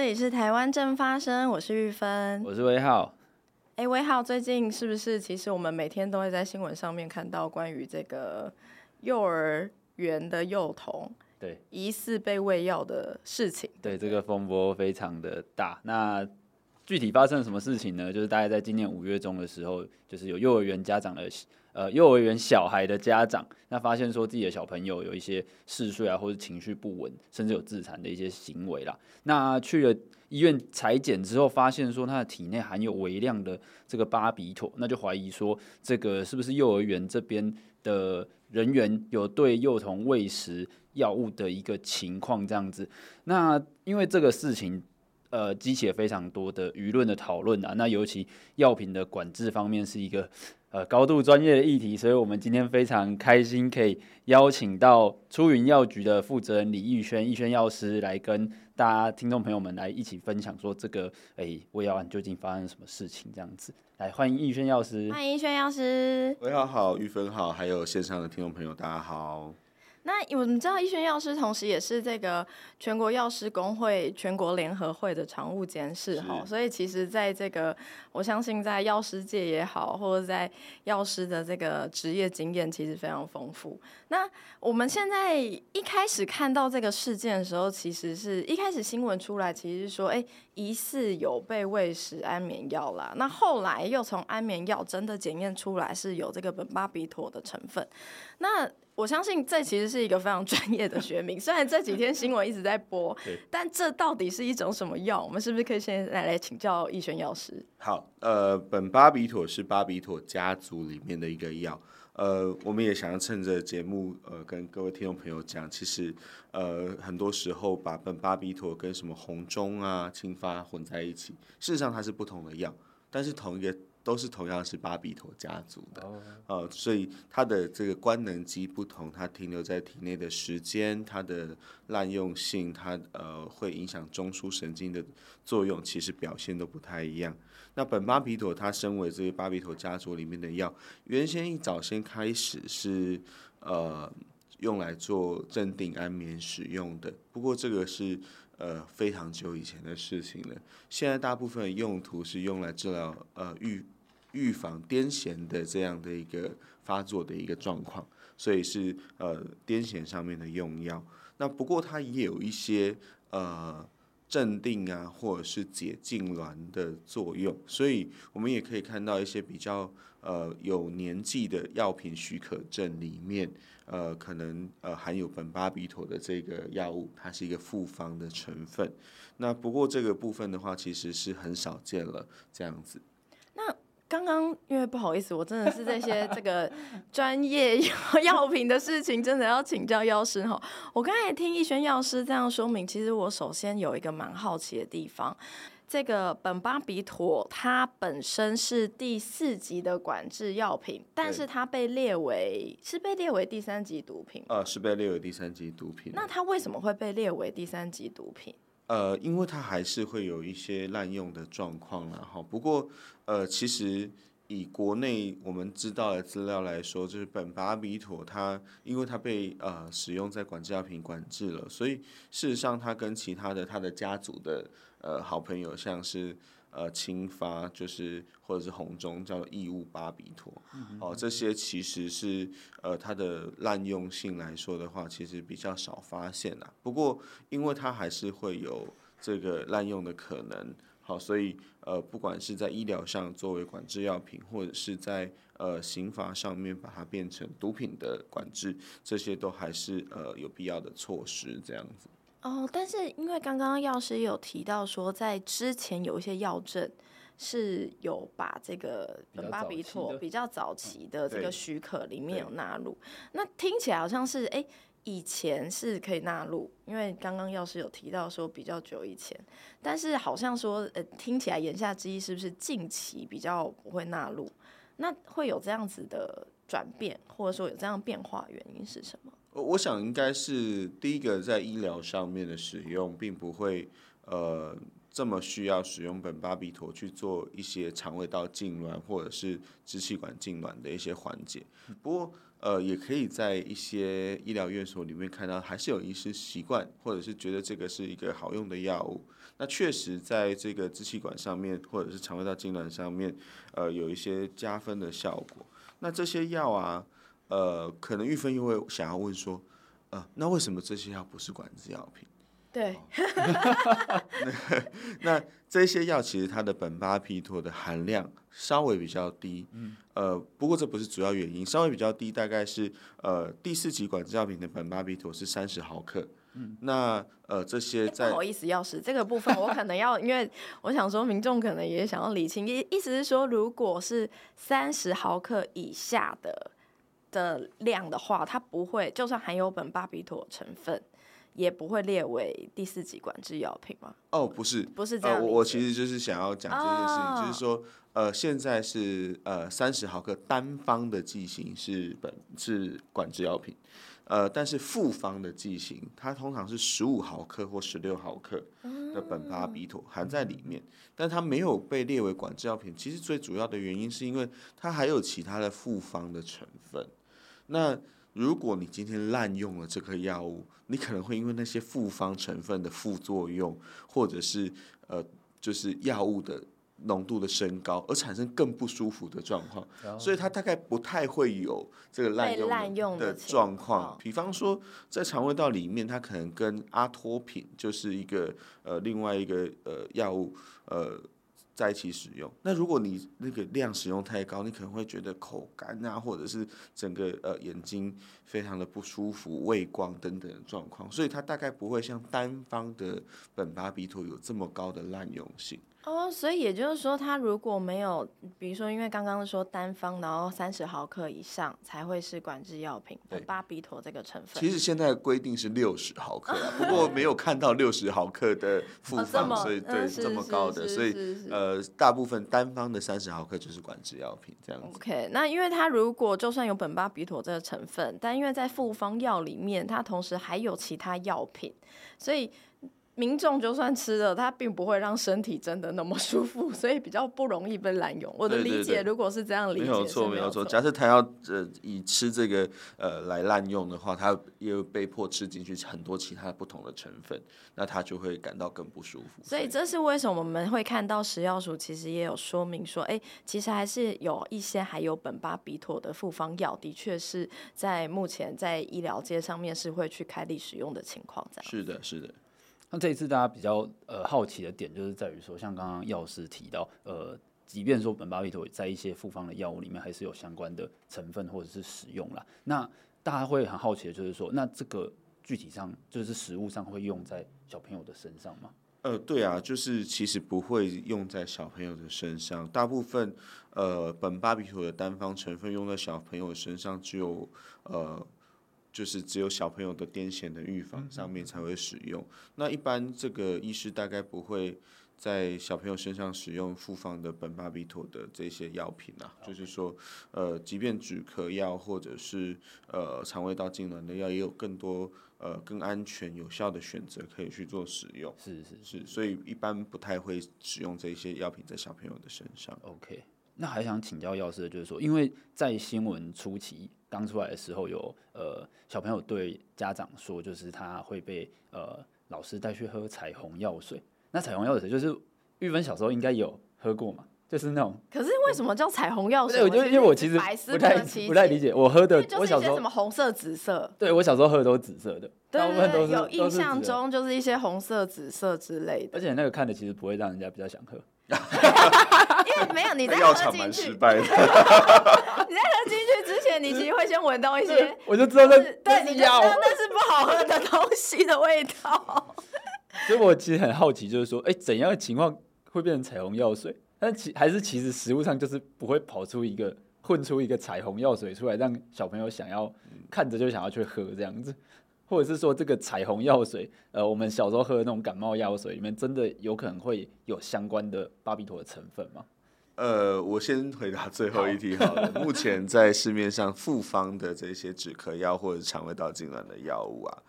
这里是台湾正发生，我是玉芬，我是威浩。哎，威浩，最近是不是其实我们每天都会在新闻上面看到关于这个幼儿园的幼童对疑似被喂药的事情？对，对，这个风波非常的大。那具体发生了什么事情呢？就是大概在今年五月中的时候，就是有幼儿园家长的。呃，幼儿园小孩的家长，那发现说自己的小朋友有一些嗜睡啊，或者情绪不稳，甚至有自残的一些行为啦。那去了医院裁检之后，发现说他的体内含有微量的这个巴比妥，那就怀疑说这个是不是幼儿园这边的人员有对幼童喂食药物的一个情况这样子。那因为这个事情，呃，激起了非常多的舆论的讨论啊。那尤其药品的管制方面是一个。呃，高度专业的议题，所以我们今天非常开心可以邀请到出云药局的负责人李义轩、义轩药师来跟大家听众朋友们来一起分享，说这个诶胃药案究竟发生什么事情？这样子，来欢迎义轩药师，欢迎义轩药师，喂，好好，玉芬好，还有线上的听众朋友，大家好。那我们知道，医轩药师同时也是这个全国药师工会全国联合会的常务监事哈，所以其实在这个，我相信在药师界也好，或者在药师的这个职业经验，其实非常丰富。那我们现在一开始看到这个事件的时候，其实是一开始新闻出来，其实是说，哎，疑似有被喂食安眠药啦。那后来又从安眠药真的检验出来是有这个苯巴比妥的成分，那。我相信这其实是一个非常专业的学名，虽然这几天新闻一直在播，但这到底是一种什么药？我们是不是可以先来来请教医轩药师？好，呃，苯巴比妥是巴比妥家族里面的一个药，呃，我们也想要趁着节目，呃，跟各位听众朋友讲，其实，呃，很多时候把苯巴比妥跟什么红中啊、青发混在一起，事实上它是不同的药，但是同一个。都是同样是巴比妥家族的，呃，所以它的这个官能基不同，它停留在体内的时间，它的滥用性，它呃会影响中枢神经的作用，其实表现都不太一样。那本巴比妥它身为这个巴比妥家族里面的药，原先一早先开始是呃用来做镇定安眠使用的，不过这个是。呃，非常久以前的事情了。现在大部分用途是用来治疗呃预预防癫痫的这样的一个发作的一个状况，所以是呃癫痫上面的用药。那不过它也有一些呃镇定啊，或者是解痉挛的作用。所以我们也可以看到一些比较呃有年纪的药品许可证里面。呃，可能呃含有苯巴比妥的这个药物，它是一个复方的成分。那不过这个部分的话，其实是很少见了这样子。那刚刚因为不好意思，我真的是这些这个 专业 药品的事情，真的要请教药师哈。我刚才听逸轩药师这样说明，其实我首先有一个蛮好奇的地方。这个苯巴比妥，它本身是第四级的管制药品，但是它被列为是被列为第三级毒品。呃，是被列为第三级毒品。那它为什么会被列为第三级毒品？呃，因为它还是会有一些滥用的状况，然后不过呃，其实以国内我们知道的资料来说，就是苯巴比妥它因为它被呃使用在管制药品管制了，所以事实上它跟其他的它的家族的。呃，好朋友像是呃清发，就是或者是红中叫异物巴比妥，嗯、哦，这些其实是呃它的滥用性来说的话，其实比较少发现啦。不过因为它还是会有这个滥用的可能，好，所以呃不管是在医疗上作为管制药品，或者是在呃刑罚上面把它变成毒品的管制，这些都还是呃有必要的措施这样子。哦，但是因为刚刚药师有提到说，在之前有一些药证是有把这个苯巴比妥比较早期的这个许可里面有纳入，那听起来好像是哎以前是可以纳入，因为刚刚药师有提到说比较久以前，但是好像说呃听起来言下之意是不是近期比较不会纳入？那会有这样子的转变，或者说有这样变化，原因是什么？我想应该是第一个在医疗上面的使用，并不会呃这么需要使用苯巴比妥去做一些肠胃道痉挛或者是支气管痉挛的一些缓解。不过，呃，也可以在一些医疗院所里面看到，还是有医师习惯或者是觉得这个是一个好用的药物。那确实在这个支气管上面或者是肠胃道痉挛上面，呃，有一些加分的效果。那这些药啊，呃，可能玉芬又会想要问说，呃，那为什么这些药不是管制药品？对，那这些药其实它的苯巴比妥的含量稍微比较低，嗯，呃，不过这不是主要原因，稍微比较低，大概是呃第四级管制药品的苯巴比妥是三十毫克，嗯，那呃这些在不好意思，药师这个部分我可能要，因为我想说民众可能也想要理清，意意思是说，如果是三十毫克以下的的量的话，它不会，就算含有苯巴比妥成分。也不会列为第四级管制药品吗？哦，不是，不是这样。呃，我我其实就是想要讲这件事情，哦、就是说，呃，现在是呃三十毫克单方的剂型是本是管制药品，呃，但是复方的剂型它通常是十五毫克或十六毫克的苯巴比妥含在里面，嗯、但它没有被列为管制药品。其实最主要的原因是因为它还有其他的复方的成分。那如果你今天滥用了这个药物，你可能会因为那些复方成分的副作用，或者是呃，就是药物的浓度的升高，而产生更不舒服的状况。Oh. 所以它大概不太会有这个滥用的状况。比方说，在肠胃道里面，它可能跟阿托品就是一个呃另外一个呃药物呃。在一起使用，那如果你那个量使用太高，你可能会觉得口干啊，或者是整个呃眼睛非常的不舒服、畏光等等的状况，所以它大概不会像单方的苯巴比妥有这么高的滥用性。哦，所以也就是说，它如果没有，比如说，因为刚刚说单方，然后三十毫克以上才会是管制药品，苯巴比妥这个成分。其实现在规定是六十毫克，不过 没有看到六十毫克的复方，所以对这么高的，所以呃，大部分单方的三十毫克就是管制药品这样子。OK，那因为它如果就算有苯巴比妥这个成分，但因为在复方药里面，它同时还有其他药品，所以。民众就算吃了，它并不会让身体真的那么舒服，所以比较不容易被滥用。我的理解，如果是这样理解，没有错，没有错。假设他要呃以吃这个呃来滥用的话，他又被迫吃进去很多其他不同的成分，那他就会感到更不舒服。所以这是为什么我们会看到食药署其实也有说明说，哎，其实还是有一些含有苯巴比妥的复方药，的确是在目前在医疗界上面是会去开立使用的情况。这样是的，是的。那这一次大家比较呃好奇的点，就是在于说，像刚刚药师提到，呃，即便说苯巴比妥在一些复方的药物里面，还是有相关的成分或者是使用啦。那大家会很好奇的就是说，那这个具体上就是实物上会用在小朋友的身上吗？呃，对啊，就是其实不会用在小朋友的身上，大部分呃苯巴比妥的单方成分用在小朋友身上只有呃。就是只有小朋友的癫痫的预防上面才会使用。那一般这个医师大概不会在小朋友身上使用复方的苯巴比妥的这些药品啊。就是说，呃，即便止咳药或者是呃肠胃道痉挛的药，也有更多呃更安全有效的选择可以去做使用。是是是，所以一般不太会使用这些药品在小朋友的身上。OK，那还想请教药师的就是说，因为在新闻初期。刚出来的时候有，呃小朋友对家长说，就是他会被呃老师带去喝彩虹药水。那彩虹药水就是玉芬小时候应该有喝过嘛，就是那种。可是为什么叫彩虹药水？对，我就因为我其实不太不太理解，我喝的我小时候什么红色、紫色。对，我小时候喝的都是紫色的，大部分都是有印象中就是一些红色、紫色之类的。而且那个看的其实不会让人家比较想喝。因为没有你在 喝进去，你在喝进去之前，你其实会先闻到一些，我就知道那对，你就知道那是不好喝的东西的味道。所以，我其实很好奇，就是说，哎，怎样的情况会变成彩虹药水？但其还是其实食物上就是不会跑出一个混出一个彩虹药水出来，让小朋友想要看着就想要去喝这样子。或者是说，这个彩虹药水，呃，我们小时候喝的那种感冒药水里面，真的有可能会有相关的巴比妥的成分吗？呃，我先回答最后一题好了。好 目前在市面上复方的这些止咳药或者肠胃道痉挛的药物啊，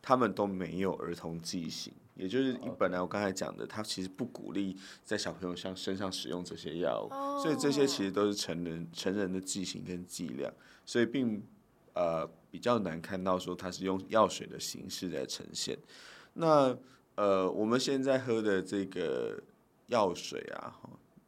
他们都没有儿童剂型。也就是本来我刚才讲的，他其实不鼓励在小朋友上身上使用这些药物，所以这些其实都是成人成人的剂型跟剂量，所以并呃比较难看到说它是用药水的形式来呈现。那呃我们现在喝的这个药水啊，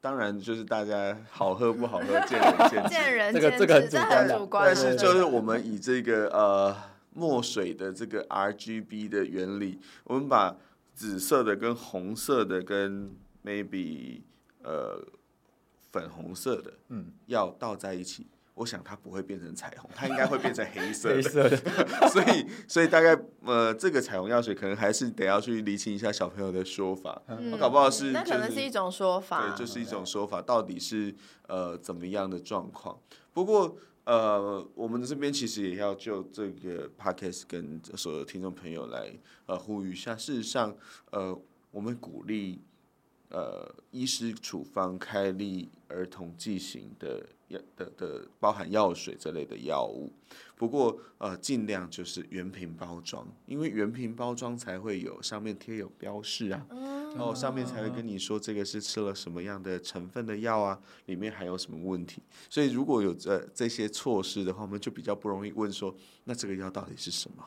当然就是大家好喝不好喝见仁见智，见仁见智，这个这个很主观，但是就是我们以这个呃墨水的这个 RGB 的原理，我们把紫色的跟红色的跟 maybe 呃粉红色的嗯。要倒在一起。我想它不会变成彩虹，它应该会变成黑色的。黑色的所以，所以大概呃，这个彩虹药水可能还是得要去厘清一下小朋友的说法。嗯、搞不好是、就是，那可能是一种说法。对，就是一种说法，到底是呃怎么样的状况？不过呃，我们这边其实也要就这个 podcast 跟所有听众朋友来呃呼吁一下。事实上，呃，我们鼓励呃医师处方开立儿童剂型的。药的的包含药水这类的药物，不过呃尽量就是原瓶包装，因为原瓶包装才会有上面贴有标示啊，然后上面才会跟你说这个是吃了什么样的成分的药啊，里面还有什么问题，所以如果有这这些措施的话，我们就比较不容易问说，那这个药到底是什么？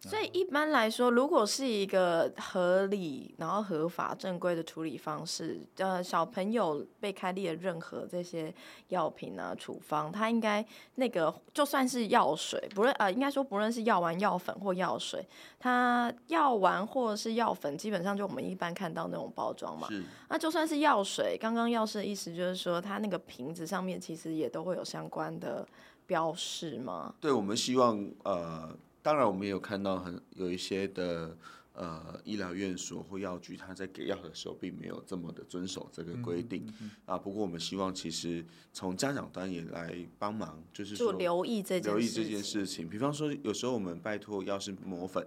所以一般来说，如果是一个合理、然后合法、正规的处理方式，呃，小朋友被开立的任何这些药品啊、处方，它应该那个就算是药水，不论呃，应该说不论是药丸、药粉或药水，它药丸或者是药粉，基本上就我们一般看到那种包装嘛。是。那就算是药水，刚刚药师的意思就是说，它那个瓶子上面其实也都会有相关的标示吗？对，我们希望呃。当然，我们也有看到很有一些的呃医疗院所或药局，他在给药的时候并没有这么的遵守这个规定、嗯嗯嗯、啊。不过我们希望其实从家长端也来帮忙，就是说留意这件留意这件事情。比方说，有时候我们拜托药师磨粉，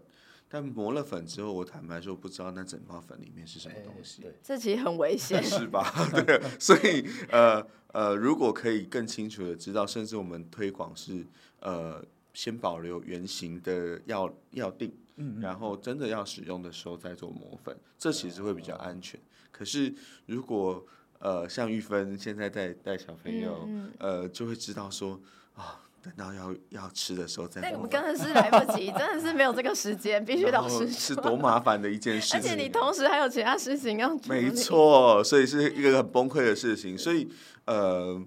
但磨了粉之后，我坦白说不知道那整包粉里面是什么东西，欸、这其实很危险，是吧？对，所以呃呃，如果可以更清楚的知道，甚至我们推广是呃。先保留原型的药药定，嗯嗯，然后真的要使用的时候再做磨粉，这其实会比较安全。哦、可是如果呃像玉芬现在在带小朋友，嗯嗯，呃就会知道说啊，等到要要吃的时候再磨粉。那我们真的是来不及，真的是没有这个时间，必须 老师，是多麻烦的一件事情。而且你同时还有其他事情要做。没错，所以是一个很崩溃的事情。所以呃。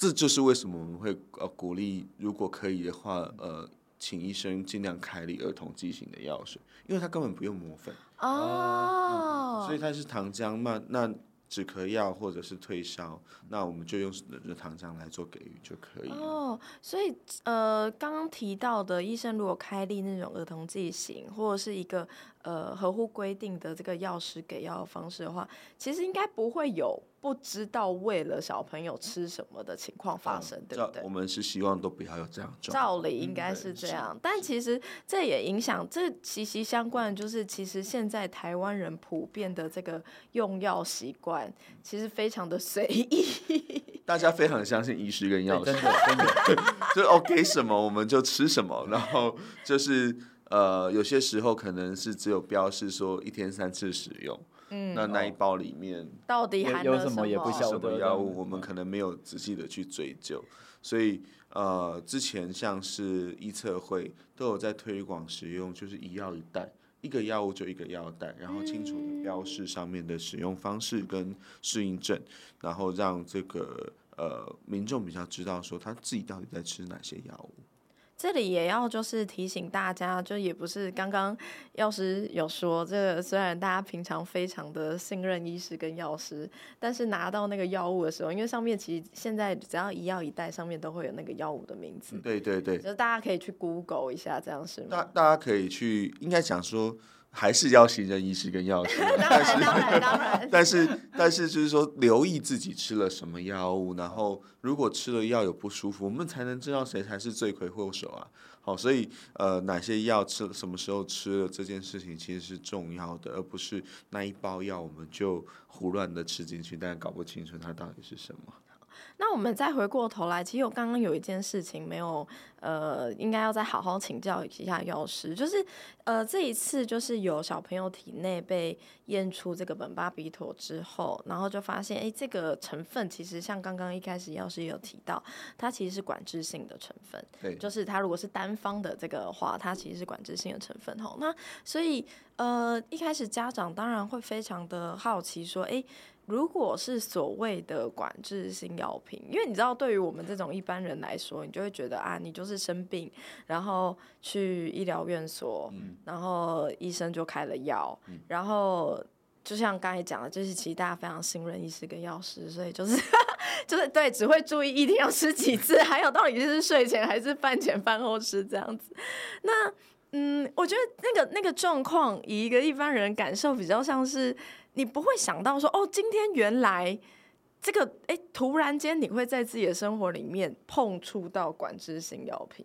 这就是为什么我们会呃鼓励，如果可以的话，呃，请医生尽量开立儿童剂型的药水，因为他根本不用磨粉哦、嗯，所以它是糖浆嘛，那。止咳药或者是退烧，那我们就用热糖浆来做给予就可以。哦，所以呃，刚刚提到的医生如果开立那种儿童剂型，或者是一个呃合乎规定的这个药师给药的方式的话，其实应该不会有不知道为了小朋友吃什么的情况发生，嗯、对不对？我们是希望都不要有这样。照理应该是这样，嗯、但其实这也影响，这息息相关的就是，其实现在台湾人普遍的这个用药习惯。其实非常的随意，大家非常相信医师跟药师，真的真 的，就哦给什么我们就吃什么，然后就是呃有些时候可能是只有标示说一天三次使用，嗯，那那一包里面到底含有什么也不晓得药物，我们可能没有仔细的去追究，所以呃之前像是医测会都有在推广使用，就是一药一袋。一个药物就一个药袋，然后清楚的标示上面的使用方式跟适应症，然后让这个呃民众比较知道说他自己到底在吃哪些药物。这里也要就是提醒大家，就也不是刚刚药师有说，这个虽然大家平常非常的信任医师跟药师，但是拿到那个药物的时候，因为上面其实现在只要一药一袋上面都会有那个药物的名字。对对对，就大家可以去 Google 一下，这样是吗？大大家可以去，应该讲说。还是要行人医师跟药师，当然当然当然。但是但是就是说，留意自己吃了什么药物，然后如果吃了药有不舒服，我们才能知道谁才是罪魁祸首啊。好，所以呃，哪些药吃了，什么时候吃了这件事情其实是重要的，而不是那一包药我们就胡乱的吃进去，但搞不清楚它到底是什么。那我们再回过头来，其实我刚刚有一件事情没有，呃，应该要再好好请教一下药师，就是，呃，这一次就是有小朋友体内被验出这个苯巴比妥之后，然后就发现，哎，这个成分其实像刚刚一开始药师也有提到，它其实是管制性的成分，对，就是它如果是单方的这个话，它其实是管制性的成分吼。那所以，呃，一开始家长当然会非常的好奇说，哎。如果是所谓的管制性药品，因为你知道，对于我们这种一般人来说，你就会觉得啊，你就是生病，然后去医疗院所，嗯、然后医生就开了药，嗯、然后就像刚才讲的，就是其实大家非常信任医师跟药师，所以就是 就是对，只会注意一天要吃几次，还有到底是睡前还是饭前饭后吃这样子。那嗯，我觉得那个那个状况，以一个一般人感受比较像是。你不会想到说哦，今天原来这个哎，突然间你会在自己的生活里面碰触到管制性药品，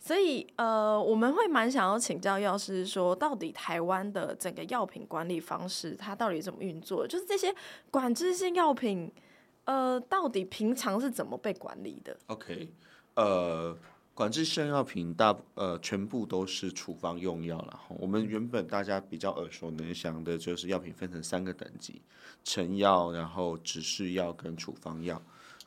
所以呃，我们会蛮想要请教药师说，到底台湾的整个药品管理方式它到底怎么运作？就是这些管制性药品，呃，到底平常是怎么被管理的？OK，呃。管制性药品大呃全部都是处方用药了。我们原本大家比较耳熟能详的就是药品分成三个等级：成药、然后指示药跟处方药。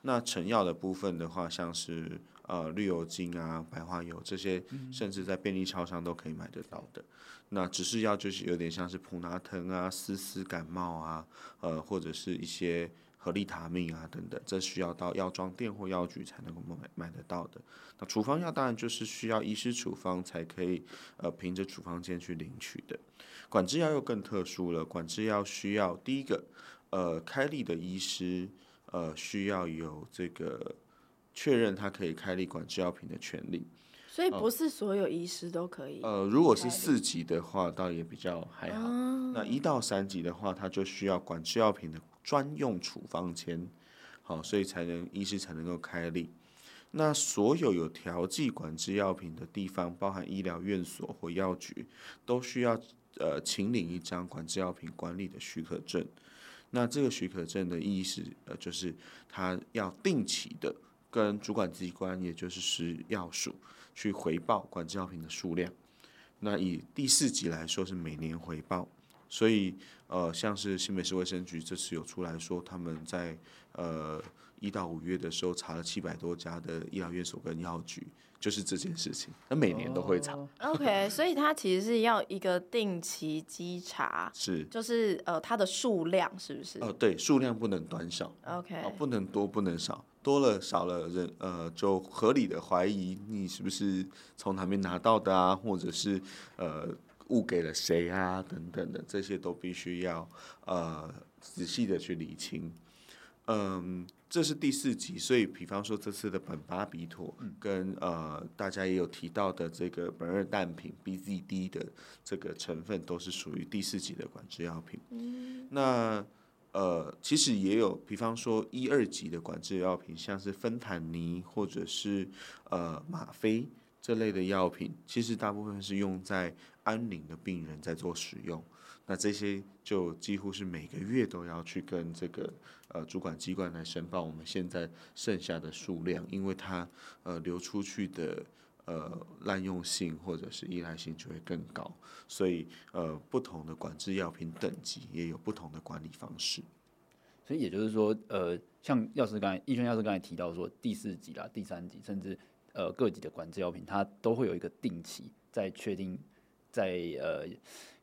那成药的部分的话，像是呃绿油精啊、白花油这些，甚至在便利超商都可以买得到的。那指示药就是有点像是普拿疼啊、丝丝感冒啊，呃或者是一些。和利他命啊等等，这需要到药妆店或药局才能够买买得到的。那处方药当然就是需要医师处方才可以，呃，凭着处方间去领取的。管制药又更特殊了，管制药需要第一个，呃，开立的医师，呃，需要有这个确认他可以开立管制药品的权利。所以不是所有医师都可以。呃，如果是四级的话，倒也比较还好。嗯、那一到三级的话，他就需要管制药品的。专用处方签，好，所以才能医师才能够开立。那所有有调剂管制药品的地方，包含医疗院所或药局，都需要呃请领一张管制药品管理的许可证。那这个许可证的意思，呃，就是他要定期的跟主管机关，也就是食药署去回报管制药品的数量。那以第四级来说，是每年回报。所以，呃，像是新北市卫生局这次有出来说，他们在呃一到五月的时候查了七百多家的医疗院所跟药局，就是这件事情。那每年都会查。Oh, OK，所以它其实是要一个定期稽查，是，就是呃它的数量是不是？哦、呃，对，数量不能短少。OK，、呃、不能多不能少，多了少了人呃就合理的怀疑你是不是从哪边拿到的啊，或者是呃。误给了谁啊？等等的，这些都必须要呃仔细的去理清。嗯，这是第四级，所以比方说这次的苯巴比妥跟呃大家也有提到的这个苯二氮平 BZD 的这个成分，都是属于第四级的管制药品。嗯、那呃其实也有，比方说一二级的管制药品，像是芬坦尼或者是呃吗啡。这类的药品其实大部分是用在安宁的病人在做使用，那这些就几乎是每个月都要去跟这个呃主管机关来申报我们现在剩下的数量，因为它呃流出去的呃滥用性或者是依赖性就会更高，所以呃不同的管制药品等级也有不同的管理方式。所以也就是说，呃，像药师刚才奕瑄药师刚才提到说第四级啦、第三级，甚至。呃，各级的管制药品，它都会有一个定期在确定在呃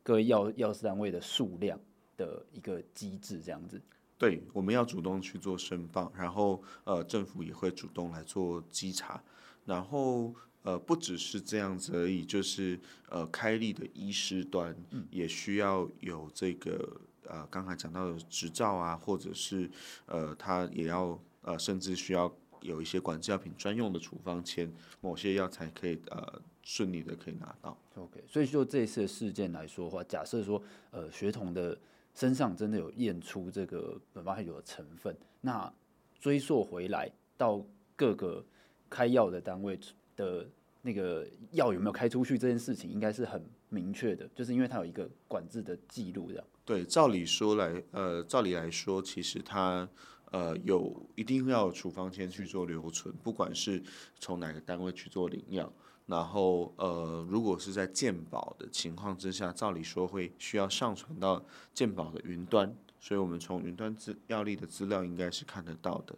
各位药药师单位的数量的一个机制，这样子。对，我们要主动去做申报，然后呃政府也会主动来做稽查，然后呃不只是这样子而已，就是呃开立的医师端也需要有这个呃刚才讲到的执照啊，或者是呃他也要呃甚至需要。有一些管制药品专用的处方签，某些药材可以呃顺利的可以拿到。OK，所以就这一次的事件来说的话，假设说呃学童的身上真的有验出这个苯巴比妥的成分，那追溯回来到各个开药的单位的那个药有没有开出去这件事情，应该是很明确的，就是因为它有一个管制的记录这样。对，照理说来，呃，照理来说，其实它。呃，有一定要有处方签去做留存，不管是从哪个单位去做领养，然后呃，如果是在鉴保的情况之下，照理说会需要上传到鉴保的云端，所以我们从云端资药历的资料应该是看得到的。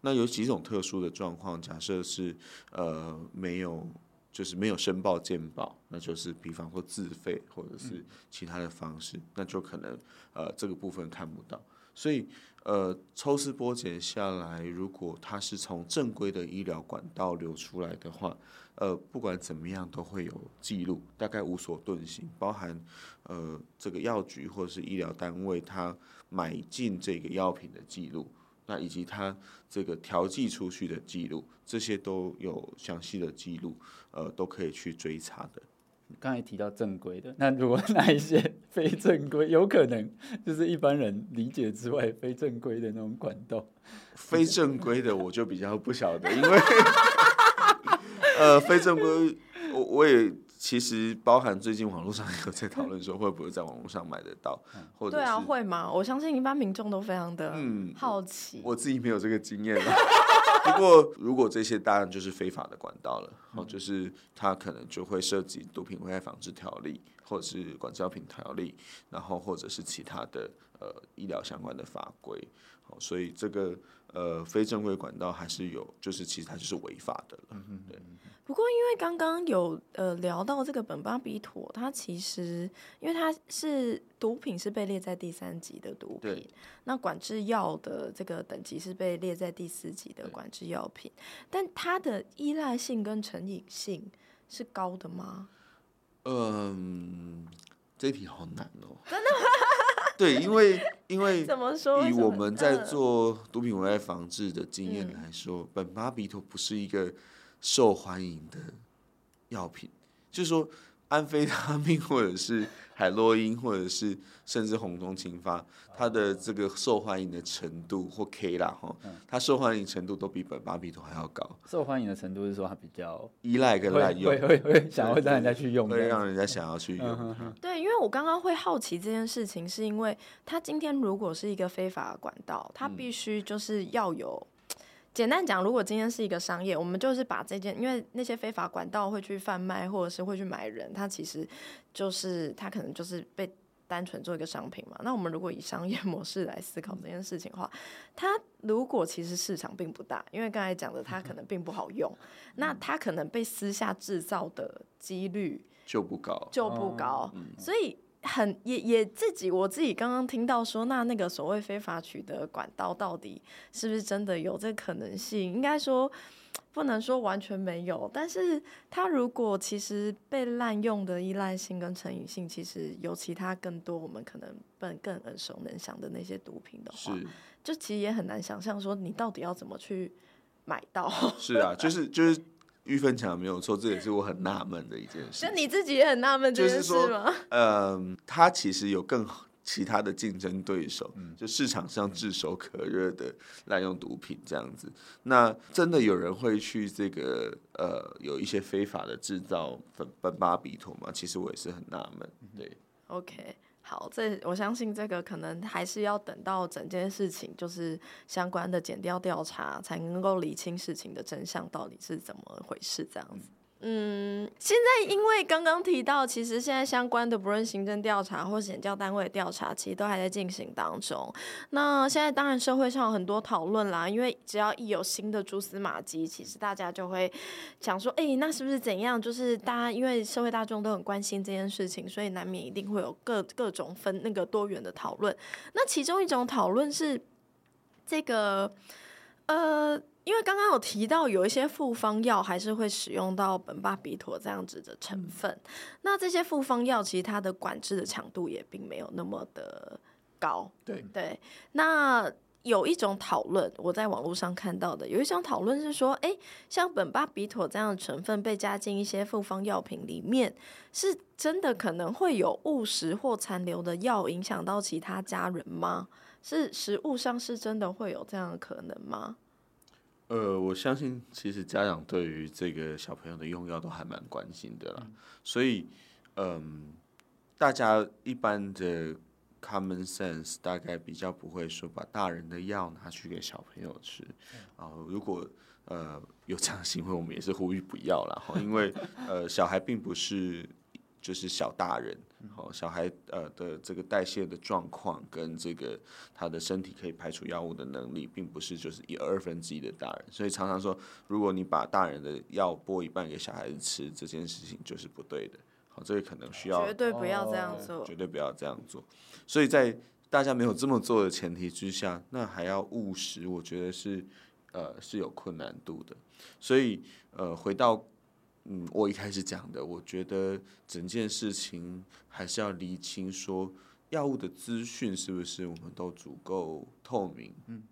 那有几种特殊的状况，假设是呃没有，就是没有申报鉴保，那就是比方说自费或者是其他的方式，那就可能呃这个部分看不到，所以。呃，抽丝剥茧下来，如果它是从正规的医疗管道流出来的话，呃，不管怎么样都会有记录，大概无所遁形，包含呃这个药局或者是医疗单位他买进这个药品的记录，那以及他这个调剂出去的记录，这些都有详细的记录，呃，都可以去追查的。刚才提到正规的，那如果那一些 非正规，有可能就是一般人理解之外非正规的那种管道。非正规的我就比较不晓得，因为 呃，非正规，我我也其实包含最近网络上也有在讨论说会不会在网络上买得到，或者对啊，会吗？我相信一般民众都非常的嗯好奇。我自己没有这个经验。不过，如果这些当然就是非法的管道了，哦，就是它可能就会涉及毒品危害防治条例，或者是管制药品条例，然后或者是其他的呃医疗相关的法规，好，所以这个呃非正规管道还是有，就是其实它就是违法的了，对。不过，因为刚刚有呃聊到这个苯巴比妥，它其实因为它是毒品，是被列在第三级的毒品。那管制药的这个等级是被列在第四级的管制药品，但它的依赖性跟成瘾性是高的吗？嗯，这题好难哦。真的吗？对，因为因为 怎么说？以我们在做毒品危害防治的经验来说，苯巴比妥不是一个。受欢迎的药品，就是说安非他命或者是海洛因，或者是甚至红中青发，它的这个受欢迎的程度或 K 啦哈，它受欢迎程度都比苯巴比妥还要高。受欢迎的程度是说它比较依赖跟滥用，会会会想要让人家去用，会让人家想要去用。嗯、哼哼对，因为我刚刚会好奇这件事情，是因为它今天如果是一个非法的管道，它必须就是要有。简单讲，如果今天是一个商业，我们就是把这件，因为那些非法管道会去贩卖，或者是会去买人，它其实就是它可能就是被单纯做一个商品嘛。那我们如果以商业 模式来思考这件事情的话，它如果其实市场并不大，因为刚才讲的它可能并不好用，那它可能被私下制造的几率就不高，就不高，所以。很也也自己我自己刚刚听到说，那那个所谓非法取得管道到底是不是真的有这个可能性？应该说不能说完全没有，但是它如果其实被滥用的依赖性跟成瘾性，其实有其他更多我们可能更更耳熟能详的那些毒品的话，就其实也很难想象说你到底要怎么去买到。是啊，就是就是。玉芬讲的没有错，这也是我很纳闷的一件事。就你自己也很纳闷这件事吗？就是说，嗯，他其实有更其他的竞争对手，就市场上炙手可热的滥用毒品这样子。那真的有人会去这个呃有一些非法的制造苯苯巴比妥吗？其实我也是很纳闷。对，OK。好，这我相信这个可能还是要等到整件事情就是相关的减调调查，才能够理清事情的真相到底是怎么回事，这样子。嗯现在因为刚刚提到，其实现在相关的不论行政调查或检调单位调查，其实都还在进行当中。那现在当然社会上有很多讨论啦，因为只要一有新的蛛丝马迹，其实大家就会想说，哎、那是不是怎样？就是大家因为社会大众都很关心这件事情，所以难免一定会有各各种分那个多元的讨论。那其中一种讨论是这个，呃。因为刚刚有提到有一些复方药还是会使用到苯巴比妥这样子的成分，那这些复方药其实它的管制的强度也并没有那么的高。对对，那有一种讨论，我在网络上看到的，有一种讨论是说，哎，像苯巴比妥这样的成分被加进一些复方药品里面，是真的可能会有误食或残留的药影响到其他家人吗？是食物上是真的会有这样的可能吗？呃，我相信其实家长对于这个小朋友的用药都还蛮关心的啦，所以，嗯，大家一般的 common sense，大概比较不会说把大人的药拿去给小朋友吃。啊、呃，如果呃有这样的行为，我们也是呼吁不要了，因为呃小孩并不是就是小大人。好，小孩呃的这个代谢的状况跟这个他的身体可以排除药物的能力，并不是就是一二分之一的大人，所以常常说，如果你把大人的药拨一半给小孩子吃，这件事情就是不对的。好，这个可能需要绝对不要这样做，绝对不要这样做。所以在大家没有这么做的前提之下，那还要务实，我觉得是呃是有困难度的。所以呃回到。嗯，我一开始讲的，我觉得整件事情还是要厘清，说药物的资讯是不是我们都足够透明、嗯、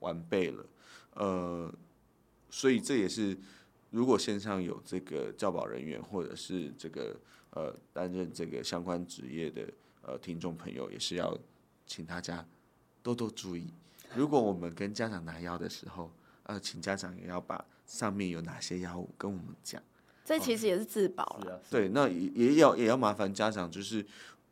完备了。呃，所以这也是，如果线上有这个教保人员或者是这个呃担任这个相关职业的呃听众朋友，也是要请大家多多注意。如果我们跟家长拿药的时候，呃，请家长也要把上面有哪些药物跟我们讲。这其实也是自保了。哦，对，那也也要也要麻烦家长，就是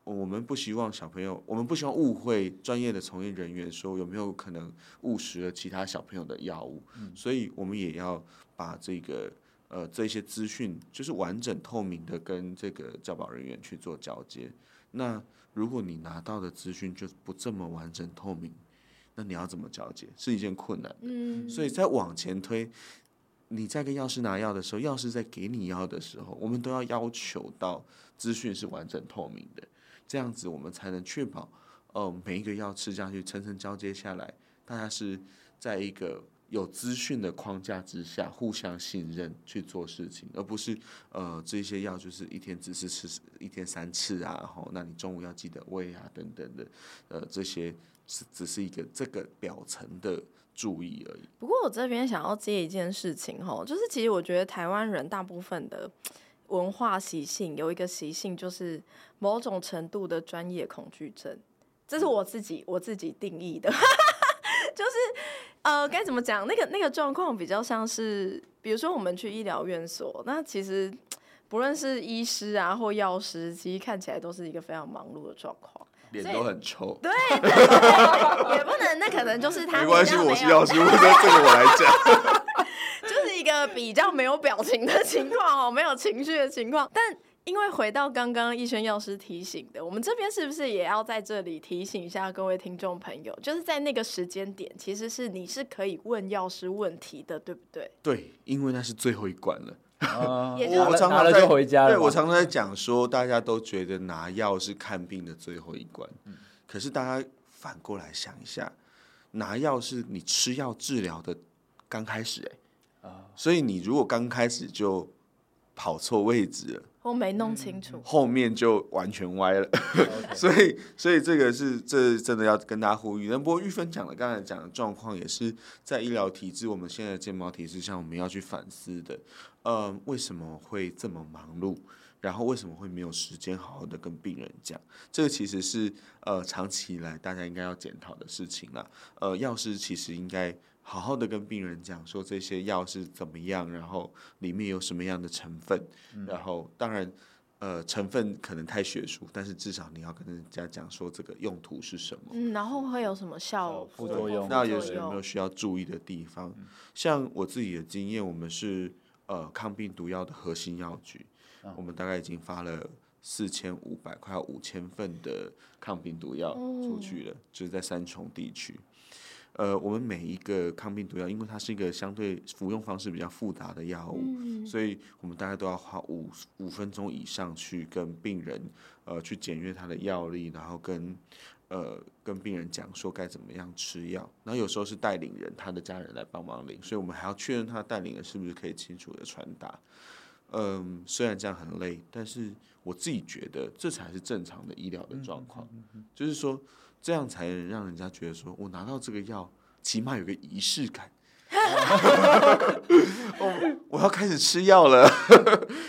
我们不希望小朋友，我们不希望误会专业的从业人员说有没有可能误食了其他小朋友的药物，嗯，所以我们也要把这个呃这些资讯就是完整透明的跟这个教保人员去做交接。那如果你拿到的资讯就不这么完整透明，那你要怎么交接是一件困难。嗯，所以再往前推。你在跟药师拿药的时候，药师在给你药的时候，我们都要要求到资讯是完整透明的，这样子我们才能确保，呃，每一个药吃下去，层层交接下来，大家是在一个有资讯的框架之下，互相信任去做事情，而不是呃这些药就是一天只是吃一天三次啊，然后那你中午要记得喂啊等等的，呃这些是只是一个这个表层的。注意而已。不过我这边想要接一件事情哈，就是其实我觉得台湾人大部分的 文化习性有一个习性，就是某种程度的专业恐惧症，这是我自己我自己定义的，就是呃该怎么讲？那个那个状况比较像是，比如说我们去医疗院所，那其实 不论是医师啊或药师，其实看起来都是一个非常忙碌的状况。脸都很臭，对，对，对，也不能，那可能就是他没关系，我是药师，我说这个我来讲，就是一个比较没有表情的情况哦，没有情绪的情况。但因为回到刚刚逸轩药师提醒的，我们这边是不是也要在这里提醒一下各位听众朋友，就是在那个时间点，其实是你是可以问药师问题的，对不对？对，因为那是最后一关了。啊、我常常在对我常常在讲说，大家都觉得拿药是看病的最后一关，嗯、可是大家反过来想一下，拿药是你吃药治疗的刚开始哎，啊、所以你如果刚开始就跑错位置了。我没弄清楚，后面就完全歪了，所以所以这个是这真的要跟大家呼吁。那不过玉芬讲的刚才讲的状况，也是在医疗体制，我们现在的健保体制上，我们要去反思的。呃，为什么会这么忙碌？然后为什么会没有时间好好的跟病人讲？这个其实是呃长期以来大家应该要检讨的事情啦。呃，药师其实应该。好好的跟病人讲说这些药是怎么样，然后里面有什么样的成分，嗯、然后当然，呃，成分可能太学术，但是至少你要跟人家讲说这个用途是什么，嗯，然后会有什么效副作用，那有什么需要注意的地方？嗯、像我自己的经验，我们是呃抗病毒药的核心药局，嗯、我们大概已经发了四千五百快五千份的抗病毒药出去了，嗯、就是在三重地区。呃，我们每一个抗病毒药，因为它是一个相对服用方式比较复杂的药物，嗯、所以我们大概都要花五五分钟以上去跟病人呃去检阅他的药力，然后跟呃跟病人讲说该怎么样吃药。然后有时候是带领人他的家人来帮忙领，所以我们还要确认他带领人是不是可以清楚的传达。嗯、呃，虽然这样很累，但是我自己觉得这才是正常的医疗的状况，嗯嗯嗯、就是说。这样才能让人家觉得说，我拿到这个药，起码有个仪式感。我 我要开始吃药了，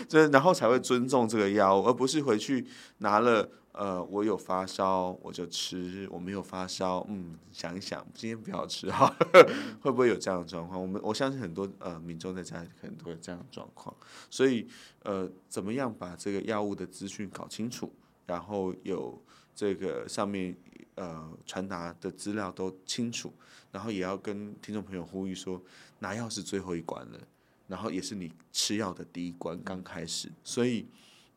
这 然后才会尊重这个药，而不是回去拿了。呃，我有发烧我就吃，我没有发烧，嗯，想一想，今天不要吃哈，会不会有这样的状况？我们我相信很多呃民众在家里可能都有这样的状况，所以呃，怎么样把这个药物的资讯搞清楚，然后有。这个上面呃传达的资料都清楚，然后也要跟听众朋友呼吁说，拿药是最后一关了，然后也是你吃药的第一关刚开始，所以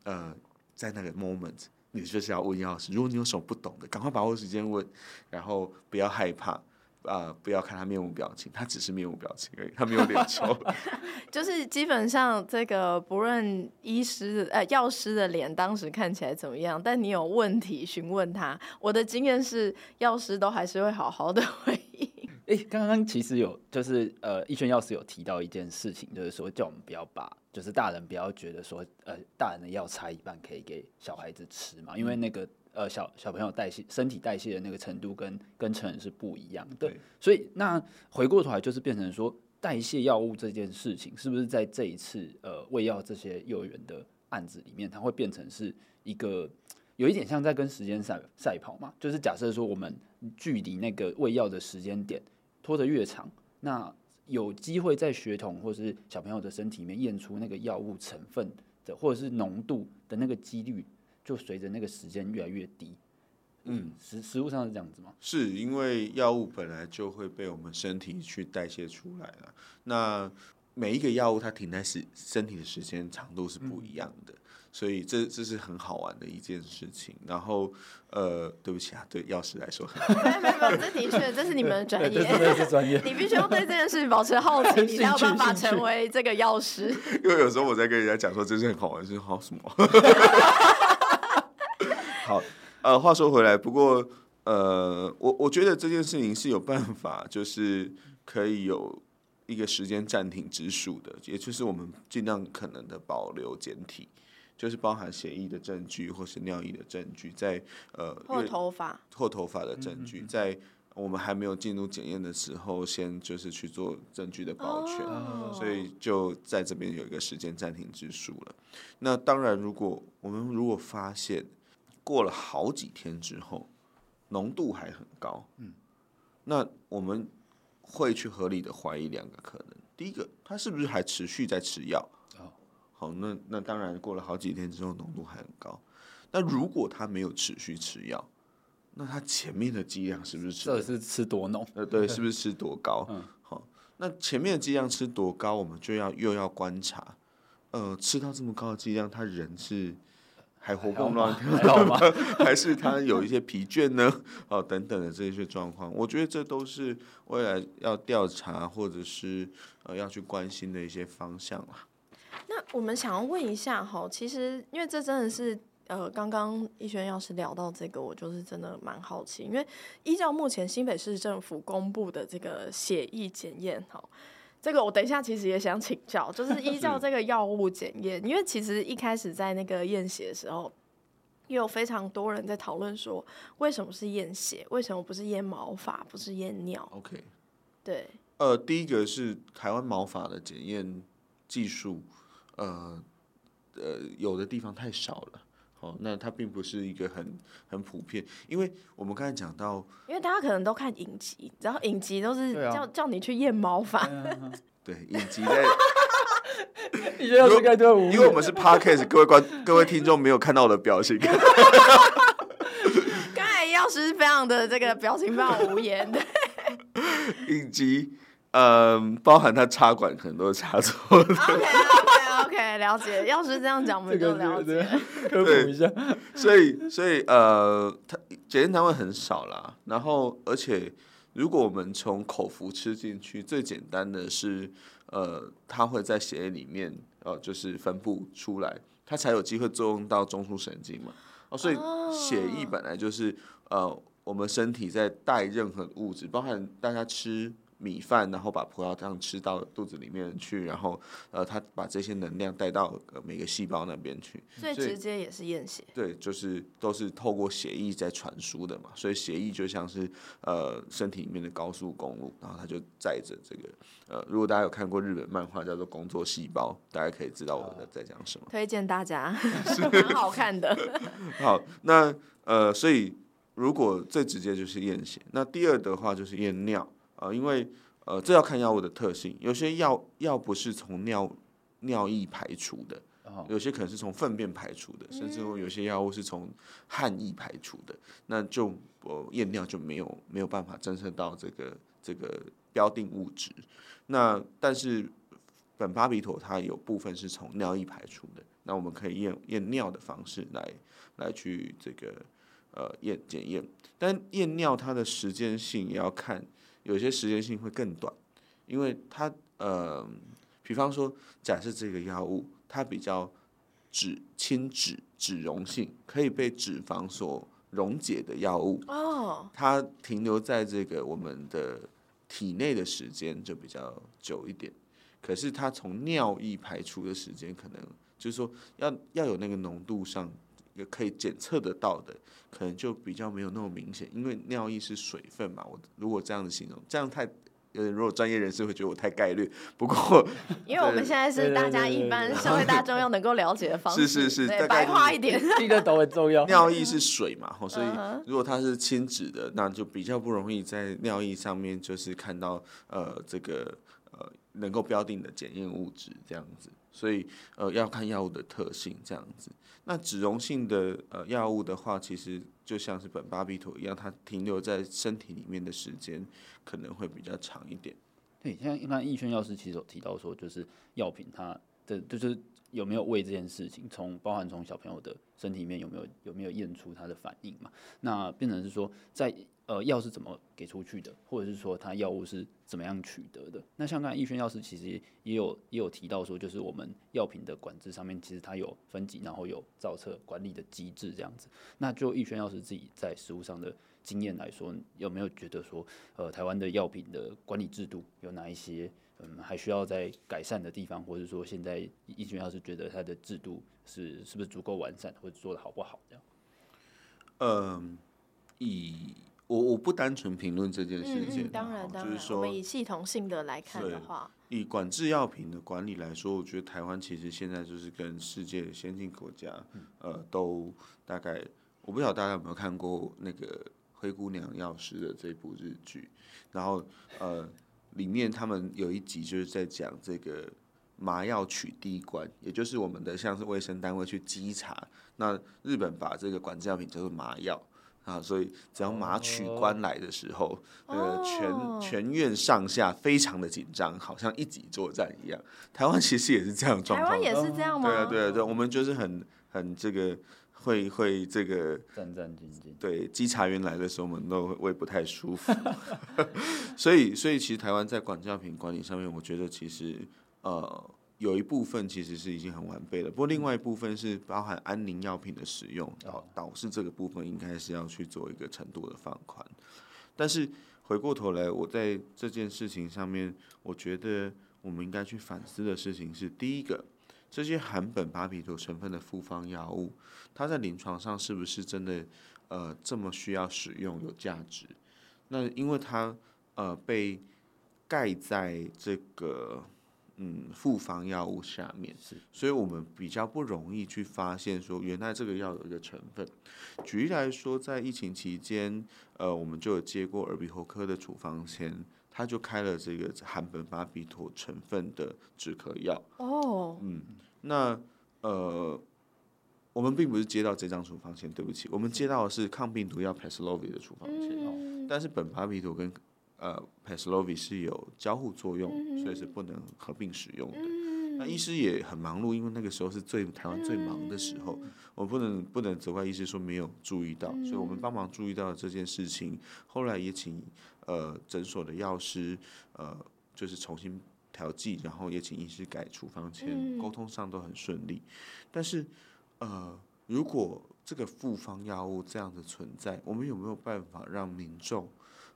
呃在那个 moment 你就是要问药师，如果你有什么不懂的，赶快把握时间问，然后不要害怕。啊、呃！不要看他面无表情，他只是面无表情而已，他没有脸抽。就是基本上这个不论医师的呃药师的脸当时看起来怎么样，但你有问题询问他，我的经验是药师都还是会好好的 回应。哎、欸，刚刚其实有就是呃，一轩药师有提到一件事情，就是说叫我们不要把就是大人不要觉得说呃大人的药拆一半可以给小孩子吃嘛，因为那个。呃，小小朋友代谢身体代谢的那个程度跟跟成人是不一样的，对，所以那回过头来就是变成说代谢药物这件事情，是不是在这一次呃喂药这些幼儿园的案子里面，它会变成是一个有一点像在跟时间赛赛跑嘛？就是假设说我们距离那个喂药的时间点拖得越长，那有机会在血统或是小朋友的身体里面验出那个药物成分的或者是浓度的那个几率。就随着那个时间越来越低，嗯，实实物上是这样子吗？是因为药物本来就会被我们身体去代谢出来了。那每一个药物它停在时身体的时间长度是不一样的，嗯、所以这这是很好玩的一件事情。然后呃，对不起啊，对药师来说 没有没有，这的确这是你们的专业，这是专业。你必须要对这件事情保持好奇，你才有办法成为这个药师。因为有时候我在跟人家讲说这是很好玩，是好什么？好，呃，话说回来，不过，呃，我我觉得这件事情是有办法，就是可以有一个时间暂停之数的，也就是我们尽量可能的保留简体，就是包含协议的证据或是尿液的证据，在呃或头发。或头发的证据，在我们还没有进入检验的时候，先就是去做证据的保全，哦、所以就在这边有一个时间暂停之数了。那当然，如果我们如果发现过了好几天之后，浓度还很高，嗯，那我们会去合理的怀疑两个可能。第一个，他是不是还持续在吃药？哦，好，那那当然过了好几天之后，浓度还很高。那如果他没有持续吃药，那他前面的剂量是不是吃？这是吃多浓？呃，对，是不是吃多高？嗯，好，那前面的剂量吃多高，我们就要又要观察。呃，吃到这么高的剂量，他人是？还活蹦乱跳吗？还是他有一些疲倦呢？哦，等等的这些状况，我觉得这都是未来要调查或者是呃要去关心的一些方向啦。那我们想要问一下哈，其实因为这真的是呃，刚刚一轩要是聊到这个，我就是真的蛮好奇，因为依照目前新北市政府公布的这个血液检验哈。这个我等一下其实也想请教，就是依照这个药物检验，因为其实一开始在那个验血的时候，也有非常多人在讨论说，为什么是验血？为什么不是验毛发？不是验尿？OK，对，呃，第一个是台湾毛发的检验技术，呃呃，有的地方太少了。哦，那它并不是一个很很普遍，因为我们刚才讲到，因为大家可能都看影集，然后影集都是叫、啊、叫你去验毛发，对，影集在 你觉得应该都因为我们是 podcast，各位观各位听众没有看到我的表情，刚才药师非常的这个表情非常无言的，影集，嗯，包含他插管可能都是插错的。Okay, okay. OK，了解。要是这样讲，我们就了解。科普一下。所以，所以呃，它检验单位很少啦。然后，而且如果我们从口服吃进去，最简单的是，呃，它会在血液里面，呃，就是分布出来，它才有机会作用到中枢神经嘛。哦，所以血液本来就是呃，我们身体在带任何物质，包含大家吃。米饭，然后把葡萄糖吃到肚子里面去，然后呃，他把这些能量带到每个细胞那边去。最直接也是验血。对，就是都是透过血液在传输的嘛，所以血液就像是呃身体里面的高速公路，然后它就载着这个呃，如果大家有看过日本漫画叫做《工作细胞》，大家可以知道我在讲什么。推荐大家，是 蛮好看的。好，那呃，所以如果最直接就是验血，那第二的话就是验尿。呃，因为呃，这要看药物的特性，有些药药不是从尿尿液排出的，有些可能是从粪便排出的，甚至有些药物是从汗液排出的，那就呃验尿就没有没有办法侦测到这个这个标定物质。那但是苯巴比妥它有部分是从尿液排出的，那我们可以验验尿的方式来来去这个呃验检验，但验尿它的时间性也要看，有些时间性会更短，因为它呃。比方说，假设这个药物它比较脂轻脂脂溶性，可以被脂肪所溶解的药物，哦，它停留在这个我们的体内的时间就比较久一点。可是它从尿液排出的时间，可能就是说要要有那个浓度上也可以检测得到的，可能就比较没有那么明显，因为尿液是水分嘛。我如果这样子形容，这样太。如果专业人士会觉得我太概率，不过 因为我们现在是大家一般社会大众要能够了解的方式，是是是，白话一点，这个都很重要。尿液是水嘛，所以如果它是亲脂的，那就比较不容易在尿液上面就是看到呃这个呃能够标定的检验物质这样子，所以呃要看药物的特性这样子。那脂溶性的呃药物的话，其实。就像是苯巴比妥一样，它停留在身体里面的时间可能会比较长一点。对，像一般逸轩药师其实有提到说，就是药品它的就是有没有胃这件事情，从包含从小朋友的身体里面有没有有没有验出它的反应嘛？那变成是说在。呃，药是怎么给出去的，或者是说它药物是怎么样取得的？那像刚才逸轩药师其实也有也有提到说，就是我们药品的管制上面，其实它有分级，然后有造册管理的机制这样子。那就逸轩药师自己在实务上的经验来说，有没有觉得说，呃，台湾的药品的管理制度有哪一些嗯还需要再改善的地方，或者说现在逸轩药师觉得它的制度是是不是足够完善，或者做得好不好这样？嗯，以。我我不单纯评论这件事情，嗯嗯、当然当然，就是说，我们以系统性的来看的话，以管制药品的管理来说，我觉得台湾其实现在就是跟世界的先进国家，呃，都大概，我不晓得大家有没有看过那个《灰姑娘药师》的这部日剧，然后呃，里面他们有一集就是在讲这个麻药取缔关，也就是我们的像是卫生单位去稽查，那日本把这个管制药品叫做麻药。啊，所以只要马取关来的时候，呃，全全院上下非常的紧张，好像一级作战一样。台湾其实也是这样状况，台湾也是这样吗？对啊，对啊，对，我们就是很很这个会会这个战战兢兢。对，稽查员来的时候，我们都会不太舒服。所以，所以其实台湾在管教品管理上面，我觉得其实呃。有一部分其实是已经很完备了，不过另外一部分是包含安宁药品的使用，导导致这个部分应该是要去做一个程度的放宽。但是回过头来，我在这件事情上面，我觉得我们应该去反思的事情是：第一个，这些含苯巴比妥成分的复方药物，它在临床上是不是真的呃这么需要使用有价值？那因为它呃被盖在这个。嗯，复方药物下面是，所以我们比较不容易去发现说，原来这个药有一个成分。举例来说，在疫情期间，呃，我们就有接过耳鼻喉科的处方签，他就开了这个含苯巴比妥成分的止咳药。哦，嗯，那呃，我们并不是接到这张处方签，对不起，我们接到的是抗病毒药 Paxlovid 的处方签。嗯，但是苯巴比妥跟呃，Paxlovid 是有交互作用，所以是不能合并使用的。那医师也很忙碌，因为那个时候是最台湾最忙的时候，我不能不能责怪医师说没有注意到，所以我们帮忙注意到了这件事情。后来也请呃诊所的药师呃就是重新调剂，然后也请医师改处方签，沟通上都很顺利。但是呃，如果这个复方药物这样的存在，我们有没有办法让民众？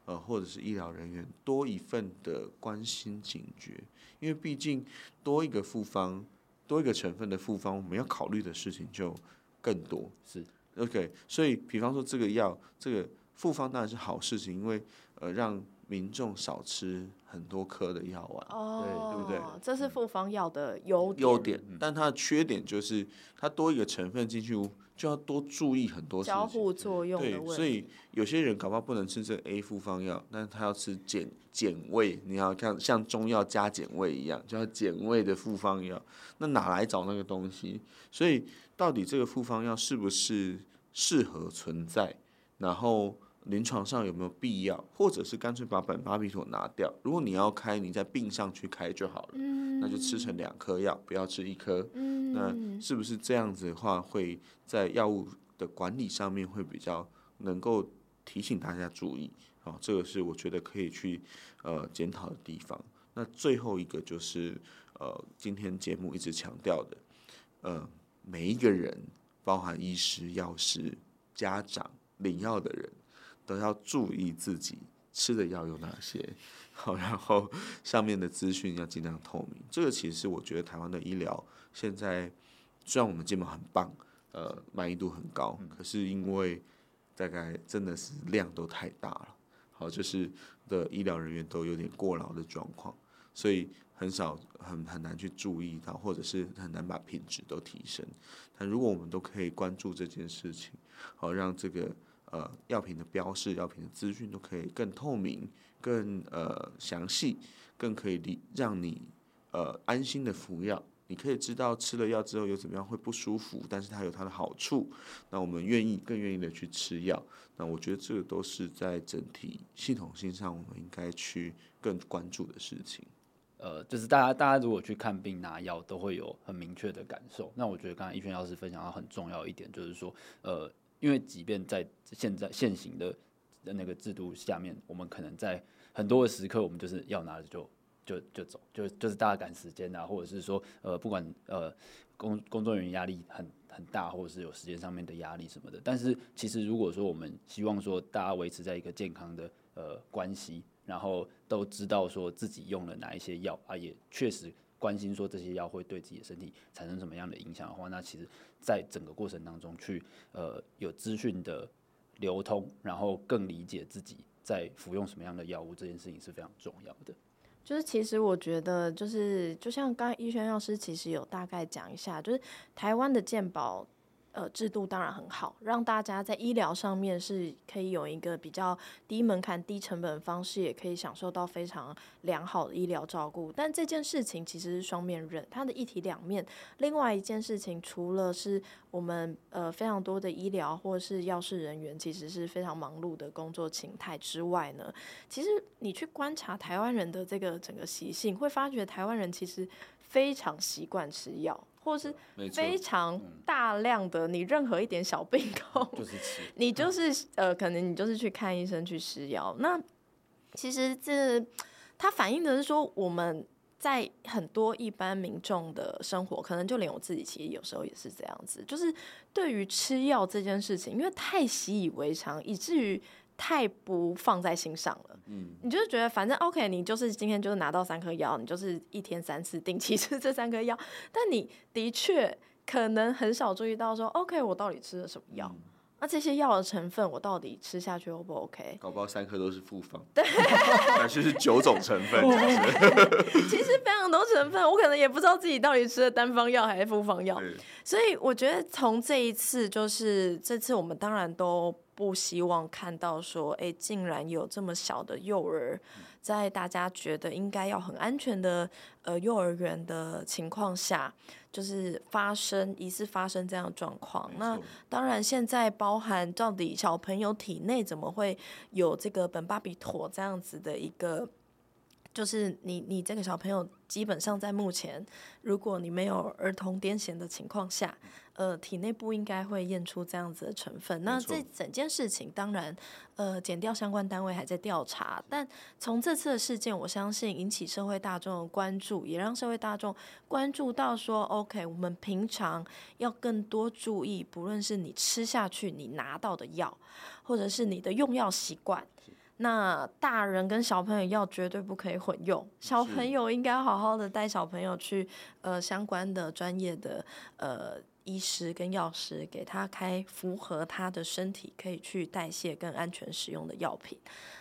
呃，或者是医疗人员多一份的关心警觉，因为毕竟多一个复方，多一个成分的复方，我们要考虑的事情就更多。是，OK，所以比方说这个药，这个复方当然是好事情，因为呃让民众少吃很多颗的药丸，哦，对不对？这是复方药的优点，优点，但它的缺点就是它多一个成分进去，就要多注意很多事情，交互作用所以有些人搞不好不能吃这个 A 复方药，但是他要吃减减味，你要看像中药加减味一样，就要减味的复方药，那哪来找那个东西？所以到底这个复方药是不是适合存在？然后。临床上有没有必要，或者是干脆把苯巴比妥拿掉？如果你要开，你在病上去开就好了，嗯、那就吃成两颗药，不要吃一颗。嗯、那是不是这样子的话，会在药物的管理上面会比较能够提醒大家注意？哦，这个是我觉得可以去呃检讨的地方。那最后一个就是呃，今天节目一直强调的，呃，每一个人，包含医师、药师、家长、领药的人。都要注意自己吃的药有哪些，好，然后上面的资讯要尽量透明。这个其实我觉得台湾的医疗现在虽然我们基本很棒，呃，满意度很高，可是因为大概真的是量都太大了，好，就是的医疗人员都有点过劳的状况，所以很少很很难去注意到，或者是很难把品质都提升。但如果我们都可以关注这件事情，好，让这个。呃，药品的标示、药品的资讯都可以更透明、更呃详细，更可以让你呃安心的服药。你可以知道吃了药之后有怎么样会不舒服，但是它有它的好处。那我们愿意更愿意的去吃药。那我觉得这个都是在整体系统性上，我们应该去更关注的事情。呃，就是大家大家如果去看病拿药，都会有很明确的感受。那我觉得刚才逸轩药师分享到很重要一点，就是说呃。因为即便在现在现行的那个制度下面，我们可能在很多的时刻，我们就是要拿着就就就走，就就是大家赶时间啊，或者是说呃不管呃工工作人员压力很很大，或者是有时间上面的压力什么的。但是其实如果说我们希望说大家维持在一个健康的呃关系，然后都知道说自己用了哪一些药啊，也确实。关心说这些药会对自己的身体产生什么样的影响的话，那其实，在整个过程当中去呃有资讯的流通，然后更理解自己在服用什么样的药物，这件事情是非常重要的。就是其实我觉得，就是就像刚刚逸轩药师其实有大概讲一下，就是台湾的健保。呃，制度当然很好，让大家在医疗上面是可以有一个比较低门槛、低成本的方式，也可以享受到非常良好的医疗照顾。但这件事情其实是双面刃，它的一体两面。另外一件事情，除了是我们呃非常多的医疗或是药事人员，其实是非常忙碌的工作形态之外呢，其实你去观察台湾人的这个整个习性，会发觉台湾人其实非常习惯吃药。或是非常大量的，你任何一点小病痛，就是吃，你就是呃，可能你就是去看医生去吃药。那其实这它反映的是说，我们在很多一般民众的生活，可能就连我自己，其实有时候也是这样子，就是对于吃药这件事情，因为太习以为常，以至于。太不放在心上了，嗯，你就是觉得反正 OK，你就是今天就是拿到三颗药，你就是一天三次定期吃这三颗药，但你的确可能很少注意到说 OK，我到底吃了什么药？那、这些药的成分我到底吃下去 O 不 OK？搞不好三颗都是复方，对，而且是九种成分，其实。非常多成分，我可能也不知道自己到底吃了单方药还是复方药，所以我觉得从这一次就是这次我们当然都。不希望看到说，哎，竟然有这么小的幼儿，在大家觉得应该要很安全的呃幼儿园的情况下，就是发生疑似发生这样的状况。那当然，现在包含到底小朋友体内怎么会有这个苯巴比妥这样子的一个。就是你，你这个小朋友基本上在目前，如果你没有儿童癫痫的情况下，呃，体内不应该会验出这样子的成分。那这整件事情，当然，呃，减掉相关单位还在调查。但从这次的事件，我相信引起社会大众的关注，也让社会大众关注到说，OK，我们平常要更多注意，不论是你吃下去你拿到的药，或者是你的用药习惯。那大人跟小朋友要绝对不可以混用，小朋友应该好好的带小朋友去呃相关的专业的呃医师跟药师给他开符合他的身体可以去代谢跟安全使用的药品。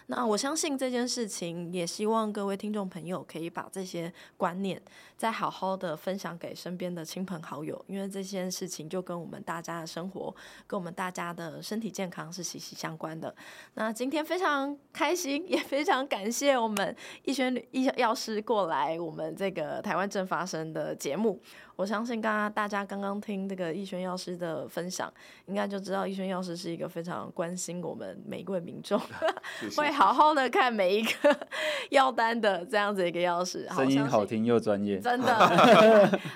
那我相信这件事情，也希望各位听众朋友可以把这些观念再好好的分享给身边的亲朋好友，因为这件事情就跟我们大家的生活，跟我们大家的身体健康是息息相关的。那今天非常开心，也非常感谢我们逸轩医药师过来我们这个台湾正发生的节目。我相信刚刚大家刚刚听这个逸轩药师的分享，应该就知道逸轩药师是一个非常关心我们每一位民众，会好好的看每一个 药单的这样子一个药师，声音好听又专业，真的。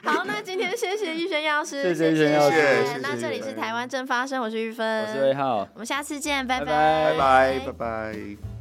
好，那今天谢谢逸轩药师，谢谢逸轩药师。那这里是台湾正发生，我是玉芬，我是魏浩，我们下次见，拜拜，拜拜，拜拜。